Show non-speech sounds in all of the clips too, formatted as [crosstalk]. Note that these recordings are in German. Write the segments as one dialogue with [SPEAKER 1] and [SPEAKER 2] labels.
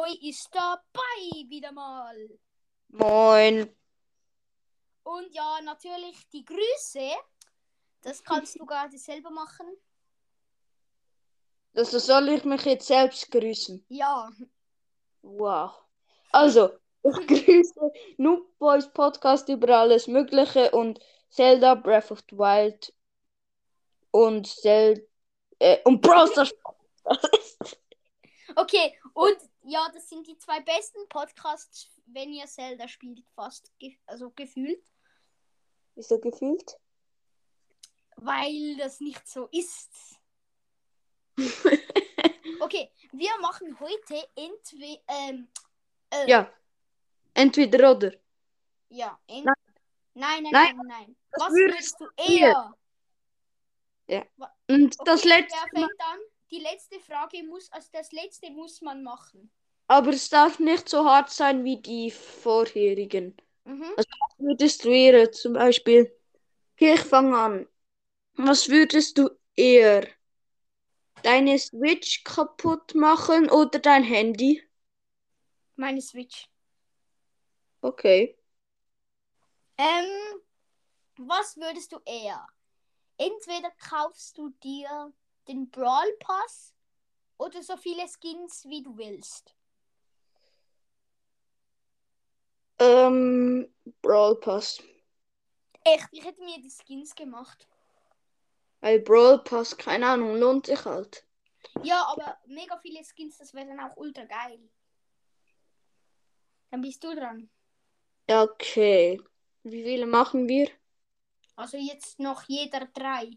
[SPEAKER 1] Roy ist dabei wieder mal.
[SPEAKER 2] Moin.
[SPEAKER 1] Und ja, natürlich die Grüße. Das kannst du gerade selber machen.
[SPEAKER 2] Also soll ich mich jetzt selbst grüßen?
[SPEAKER 1] Ja.
[SPEAKER 2] Wow. Also, ich [laughs] grüße Noob Boys Podcast über alles Mögliche und Zelda Breath of the Wild und Zelda äh, und Brawl Stars. [laughs]
[SPEAKER 1] Okay, und ja, das sind die zwei besten Podcasts, wenn ihr Zelda spielt, fast. Ge also gefühlt.
[SPEAKER 2] Wieso gefühlt?
[SPEAKER 1] Weil das nicht so ist. [laughs] Okay, wir machen heute entweder. Ähm, äh,
[SPEAKER 2] ja. Entweder oder.
[SPEAKER 1] Ja, ent
[SPEAKER 2] Nein.
[SPEAKER 1] nein, nein,
[SPEAKER 2] Nein.
[SPEAKER 1] nein, nein.
[SPEAKER 2] Was würdest
[SPEAKER 1] du eher?
[SPEAKER 2] Und
[SPEAKER 1] Okay,
[SPEAKER 2] das letzte
[SPEAKER 1] wer
[SPEAKER 2] Mal,
[SPEAKER 1] fängt an? Die letzte Frage muss, also das letzte muss man machen.
[SPEAKER 2] aber es darf nicht so hart sein wie die vorherigen.
[SPEAKER 1] Mhm.
[SPEAKER 2] Was würdest du eher zum Beispiel? Okay, ich fange an. Was würdest du eher? Deine Switch kaputt machen oder dein Handy?
[SPEAKER 1] Meine Switch.
[SPEAKER 2] Okay.
[SPEAKER 1] Ähm, was würdest du eher? Entweder kaufst du dir den Brawl Pass oder so viele Skins wie du willst.
[SPEAKER 2] Ähm, Brawl Pass.
[SPEAKER 1] Echt, ich hätte mir die Skins gemacht.
[SPEAKER 2] Weil Brawl Pass, keine Ahnung, lohnt sich halt.
[SPEAKER 1] Ja, aber mega viele Skins, das wäre dann auch ultra geil. Dann bist du dran.
[SPEAKER 2] Okay. Wie viele machen wir?
[SPEAKER 1] Also jetzt noch jeder drei.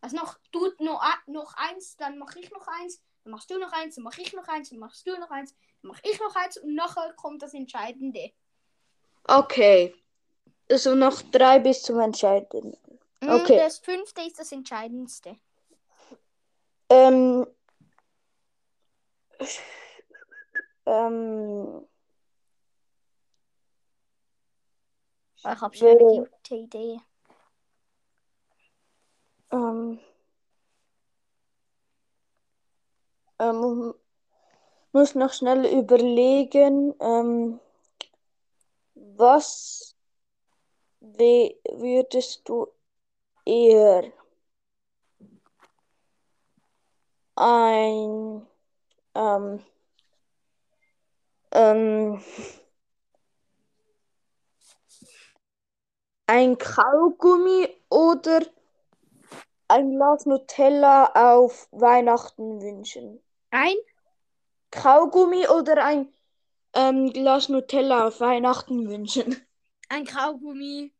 [SPEAKER 1] Also noch, du noch, noch eins, dann mache ich noch eins, dann machst du noch eins, dann mache ich noch eins, dann machst du noch eins, dann mache ich noch eins und nachher kommt das Entscheidende.
[SPEAKER 2] Okay. Also noch drei bis zum Entscheidenden.
[SPEAKER 1] Mm,
[SPEAKER 2] Okay.
[SPEAKER 1] Das fünfte ist das Entscheidendste.
[SPEAKER 2] Ähm, ähm,
[SPEAKER 1] Ich habe schon eine gute Idee.
[SPEAKER 2] ähm, ähm, muss noch schnell überlegen, ähm, was würdest du eher ein, ähm, ähm, ein Kaugummi oder ein Glas Nutella auf Weihnachten wünschen?
[SPEAKER 1] Ein?
[SPEAKER 2] Kaugummi oder ein ähm, Glas Nutella auf Weihnachten wünschen?
[SPEAKER 1] Ein Kaugummi.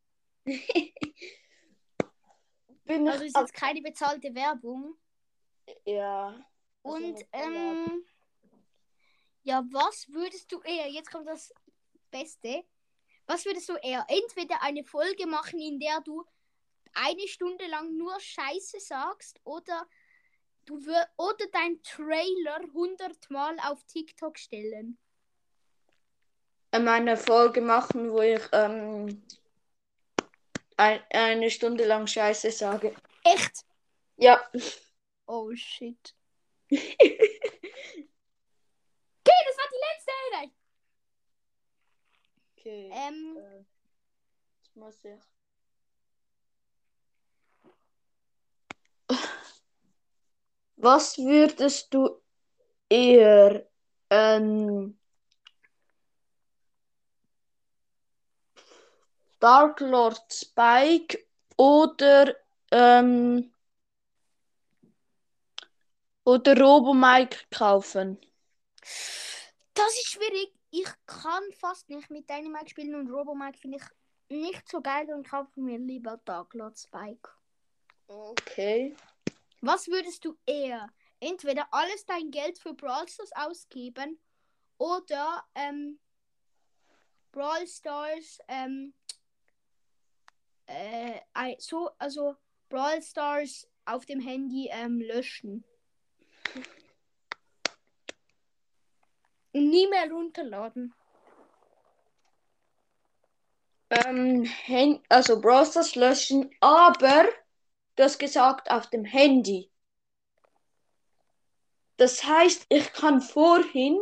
[SPEAKER 1] [laughs]
[SPEAKER 2] Bin
[SPEAKER 1] Also ist jetzt keine bezahlte Werbung.
[SPEAKER 2] ja. Also
[SPEAKER 1] Und
[SPEAKER 2] Nutella.
[SPEAKER 1] ähm, ja, was würdest du eher? Jetzt kommt das Beste. Was würdest du eher? Entweder eine Folge machen, in der du eine Stunde lang nur Scheiße sagst, oder du oder dein Trailer 100 Mal auf TikTok stellen.
[SPEAKER 2] ähm, eine Folge machen, wo ich ähm, ein, eine Stunde lang Scheiße sage.
[SPEAKER 1] Echt?
[SPEAKER 2] Ja.
[SPEAKER 1] Oh shit. [laughs] Okay, das war die letzte Einheit.
[SPEAKER 2] Okay.
[SPEAKER 1] Ähm,
[SPEAKER 2] äh, jetzt muss ich. Was würdest du eher ähm, Dark Lord Spike oder ähm, oder Robo Mike kaufen?
[SPEAKER 1] das ist schwierig. Ich kann fast nicht mit Dynamite spielen und Robomike finde ich nicht so geil und kaufe mir lieber Dark Lord Spike.
[SPEAKER 2] Okay.
[SPEAKER 1] Was würdest du eher? Entweder alles dein Geld für Brawl Stars ausgeben oder ähm, Brawl Stars ähm, äh, so also Brawl Stars auf dem Handy ähm, löschen. Nie mehr runterladen.
[SPEAKER 2] Ähm, also Browsers löschen, aber du hast gesagt auf dem Handy. Das heißt, ich kann vorhin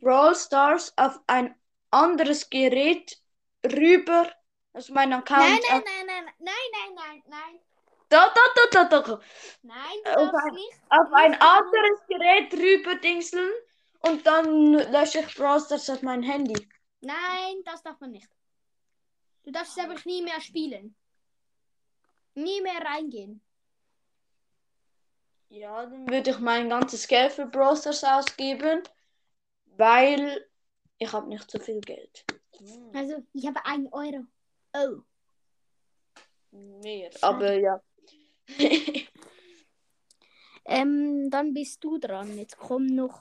[SPEAKER 2] Brawl Stars auf ein anderes Gerät rüber, also mein Account.
[SPEAKER 1] Nein, nein, nein, nein, nein, nein, nein, nein.
[SPEAKER 2] Da, da, da, da, da.
[SPEAKER 1] Nein, du
[SPEAKER 2] Auf ein-
[SPEAKER 1] nicht.
[SPEAKER 2] Auf ein anderes Gerät rüber dingseln und dann lösche ich Brawl Stars auf mein Handy.
[SPEAKER 1] Nein, das darf man nicht. Du darfst es einfach nie mehr spielen. Nie mehr reingehen.
[SPEAKER 2] Ja, dann würde ich mein ganzes Geld für Brawl Stars ausgeben, weil ich habe nicht so viel Geld. Hm,
[SPEAKER 1] Also, ich habe einen Euro. Oh.
[SPEAKER 2] Mehr, aber ja. [laughs]
[SPEAKER 1] Ähm, dann bist du dran. Jetzt kommen noch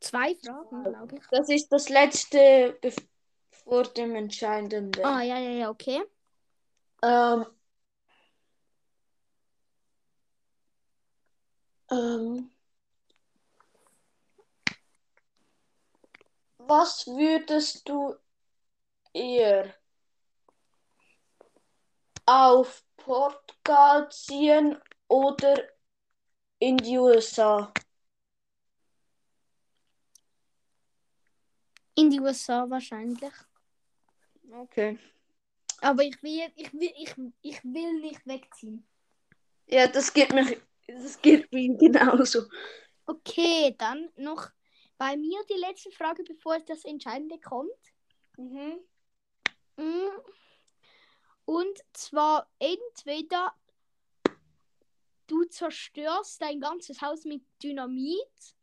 [SPEAKER 1] zwei Fragen, glaube ich.
[SPEAKER 2] Das ist das letzte vor dem Entscheidenden.
[SPEAKER 1] Ah, ja, ja, ja, okay.
[SPEAKER 2] Ähm, ähm, was würdest du eher auf Portugal ziehen oder in die USA?
[SPEAKER 1] In die USA wahrscheinlich.
[SPEAKER 2] Okay.
[SPEAKER 1] Aber ich will, ich will, ich, ich will nicht wegziehen.
[SPEAKER 2] Ja, das geht mir, das geht mir genauso.
[SPEAKER 1] Okay, dann noch bei mir die letzte Frage, bevor es das Entscheidende kommt.
[SPEAKER 2] Mhm.
[SPEAKER 1] Mm. Und zwar entweder du zerstörst dein ganzes Haus mit Dynamit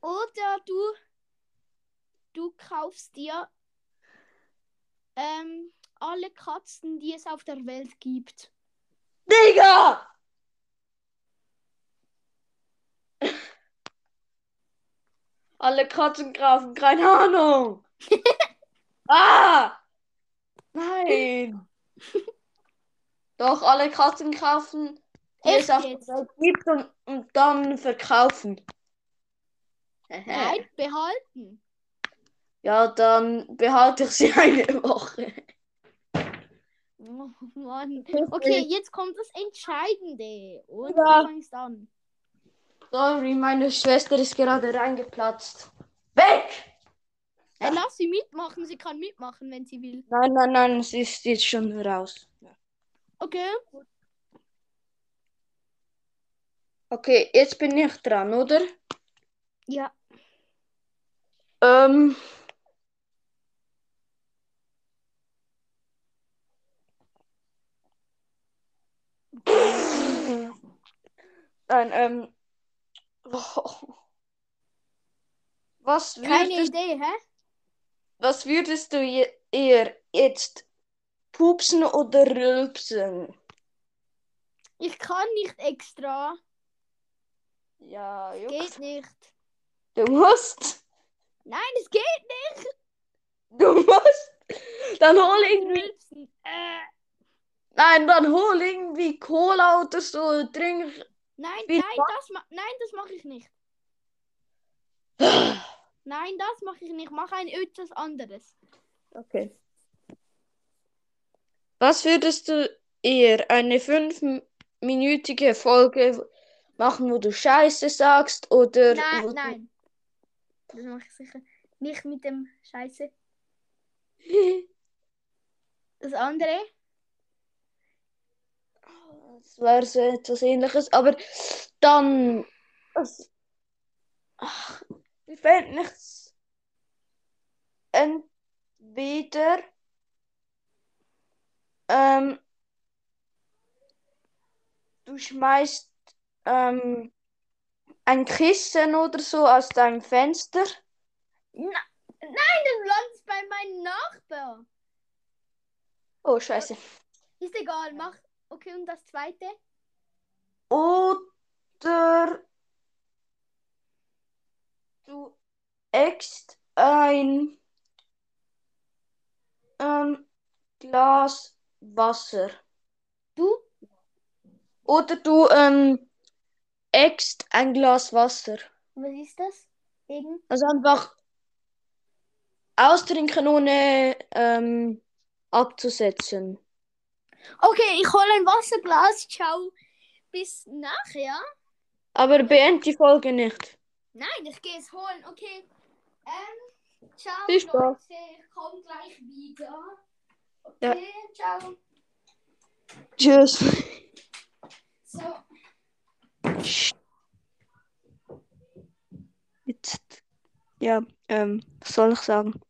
[SPEAKER 1] oder du, du kaufst dir ähm, alle Katzen, die es auf der Welt gibt.
[SPEAKER 2] Digga! Alle Katzen grafen, keine Ahnung. [laughs] ah! Nein! [laughs] Doch, alle Katzen kaufen, die
[SPEAKER 1] Echt
[SPEAKER 2] es auf
[SPEAKER 1] jetzt?
[SPEAKER 2] der Welt gibt und, und dann verkaufen.
[SPEAKER 1] Nein, behalten.
[SPEAKER 2] Ja, dann behalte ich sie [laughs] eine Woche.
[SPEAKER 1] Oh Mann. Okay, jetzt kommt das Entscheidende. Und
[SPEAKER 2] Ja.
[SPEAKER 1] du fängst an.
[SPEAKER 2] Sorry, meine Schwester ist gerade reingeplatzt. Weg!
[SPEAKER 1] Äh, lass sie mitmachen, sie kann mitmachen, wenn sie will.
[SPEAKER 2] Nein, nein, nein, sie ist jetzt schon raus.
[SPEAKER 1] Okay.
[SPEAKER 2] Okay, jetzt bin ich dran, oder?
[SPEAKER 1] Ja.
[SPEAKER 2] Ähm. Nein, ähm. [laughs] Was
[SPEAKER 1] Keine
[SPEAKER 2] würdest,
[SPEAKER 1] Idee, hä?
[SPEAKER 2] was würdest du je, eher jetzt pupsen oder rülpsen?
[SPEAKER 1] Ich kann nicht extra.
[SPEAKER 2] Ja, juckt.
[SPEAKER 1] Geht nicht.
[SPEAKER 2] Du musst.
[SPEAKER 1] Nein, es geht nicht.
[SPEAKER 2] Du musst. Dann hol irgendwie.
[SPEAKER 1] Äh,
[SPEAKER 2] Nein, dann hol irgendwie Cola oder so. Trink.
[SPEAKER 1] Nein,
[SPEAKER 2] Wie
[SPEAKER 1] nein, das ma nein, das mache ich nicht. [sighs] Nein, das mache ich nicht. Mach ein etwas anderes.
[SPEAKER 2] Okay. Was würdest du eher eine fünfminütige Folge machen, wo du Scheiße sagst oder
[SPEAKER 1] Nein, nein. Das mache ich sicher nicht mit dem Scheiße. [laughs] Das andere?
[SPEAKER 2] Das wäre so etwas ähnliches, aber dann. Es, ach, mir fällt nichts. Entweder. Ähm, du schmeißt ähm, ein Kissen oder so aus deinem Fenster.
[SPEAKER 1] Nein, das landet bei meinem Nachbar.
[SPEAKER 2] Oh, scheiße.
[SPEAKER 1] Ist egal, mach. Okay, und das zweite?
[SPEAKER 2] Oder du äckst ein ähm, Glas Wasser.
[SPEAKER 1] Du?
[SPEAKER 2] Oder du ähm, äckst ein Glas Wasser.
[SPEAKER 1] Was ist das? Irgend?
[SPEAKER 2] Also einfach austrinken, ohne ähm, abzusetzen.
[SPEAKER 1] Okay, ich hole ein Wasserglas. Ciao. Bis nachher.
[SPEAKER 2] Aber beend die Folge nicht.
[SPEAKER 1] Nein, ich gehe es holen. Okay. Ähm, ciao,
[SPEAKER 2] Spaß.
[SPEAKER 1] Leute. Ich komme gleich wieder.
[SPEAKER 2] Ja.
[SPEAKER 1] Okay, ciao.
[SPEAKER 2] Tschüss.
[SPEAKER 1] So.
[SPEAKER 2] Jetzt. Ja, ähm, was soll ich sagen?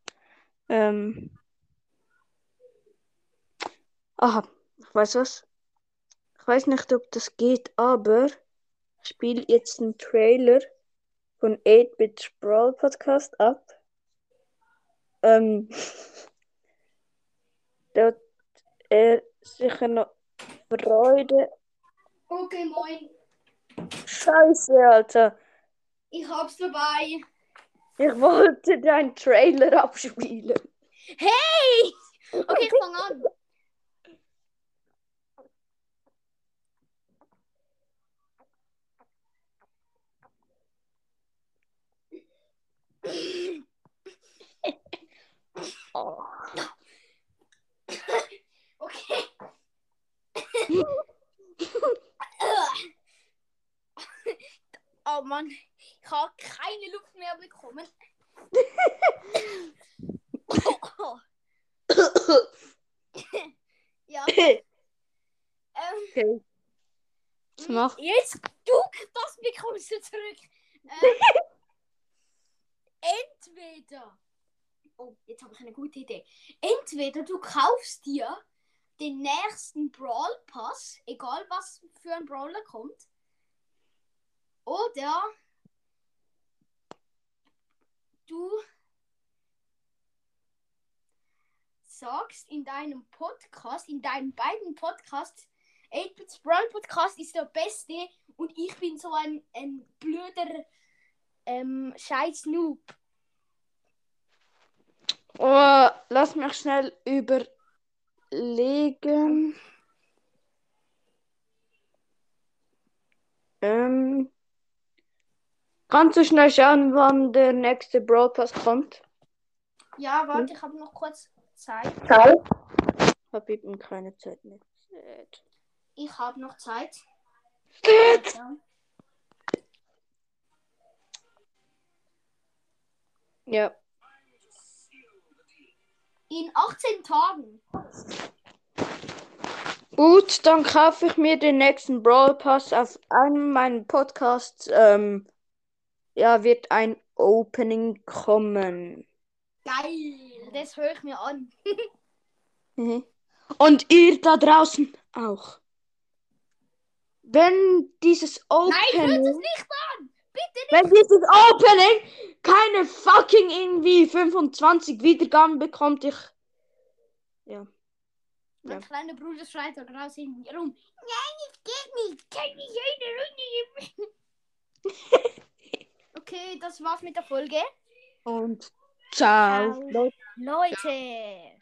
[SPEAKER 2] Ähm. Aha, ich weiß was. Ich weiß nicht, ob das geht, aber ich spiele jetzt einen Trailer von 8-Bit Brawl Podcast ab. Ähm. [laughs] Dort er sicher noch Freude.
[SPEAKER 1] Okay, moin.
[SPEAKER 2] Scheiße, Alter.
[SPEAKER 1] Ich hab's dabei.
[SPEAKER 2] Ich wollte deinen Trailer abspielen.
[SPEAKER 1] Hey! Okay, ich fang an.
[SPEAKER 2] Oh.
[SPEAKER 1] Okay. Oh Mann, ich habe keine Luft mehr bekommen. ja, ähm,
[SPEAKER 2] okay. Was mach?
[SPEAKER 1] jetzt du, das bekommst du zurück. Ähm, [laughs] entweder, oh, jetzt habe ich eine gute Idee. Entweder du kaufst dir den nächsten Brawl Pass, egal was für ein Brawler kommt, oder du sagst in deinem Podcast, in deinen beiden Podcasts, 8-Bits Brawl Podcast ist der beste und ich bin so ein, ein blöder ähm, scheiß Noob.
[SPEAKER 2] Oh, lass mich schnell überlegen. Ähm, kannst du schnell schauen, wann der nächste Pass kommt?
[SPEAKER 1] Ja, warte, ich habe noch kurz Zeit.
[SPEAKER 2] Zeit. Hab eben keine Zeit mehr. Zeit.
[SPEAKER 1] Ich habe noch Zeit.
[SPEAKER 2] Zeit.
[SPEAKER 1] Ja.
[SPEAKER 2] Ja.
[SPEAKER 1] In 18 Tagen.
[SPEAKER 2] Gut, dann kaufe ich mir den nächsten Brawl Pass. Auf einem meiner Podcasts ähm, ja, wird ein Opening kommen.
[SPEAKER 1] Geil, das höre ich mir an.
[SPEAKER 2] Mhm. Und ihr da draußen auch. Wenn dieses
[SPEAKER 1] Nein, hört es
[SPEAKER 2] Opening,
[SPEAKER 1] nicht an! Bitte nicht!
[SPEAKER 2] wenn dieses Opening keine fucking irgendwie 25 Wiedergaben bekommt, ich. Ja.
[SPEAKER 1] Mein
[SPEAKER 2] Ja.
[SPEAKER 1] kleiner Bruder schreit da draußen rum. Nein, es geht nicht. Kann nicht eine Runde. [laughs] okay, das war's mit der Folge.
[SPEAKER 2] Und ciao.
[SPEAKER 1] Ciao. Leute,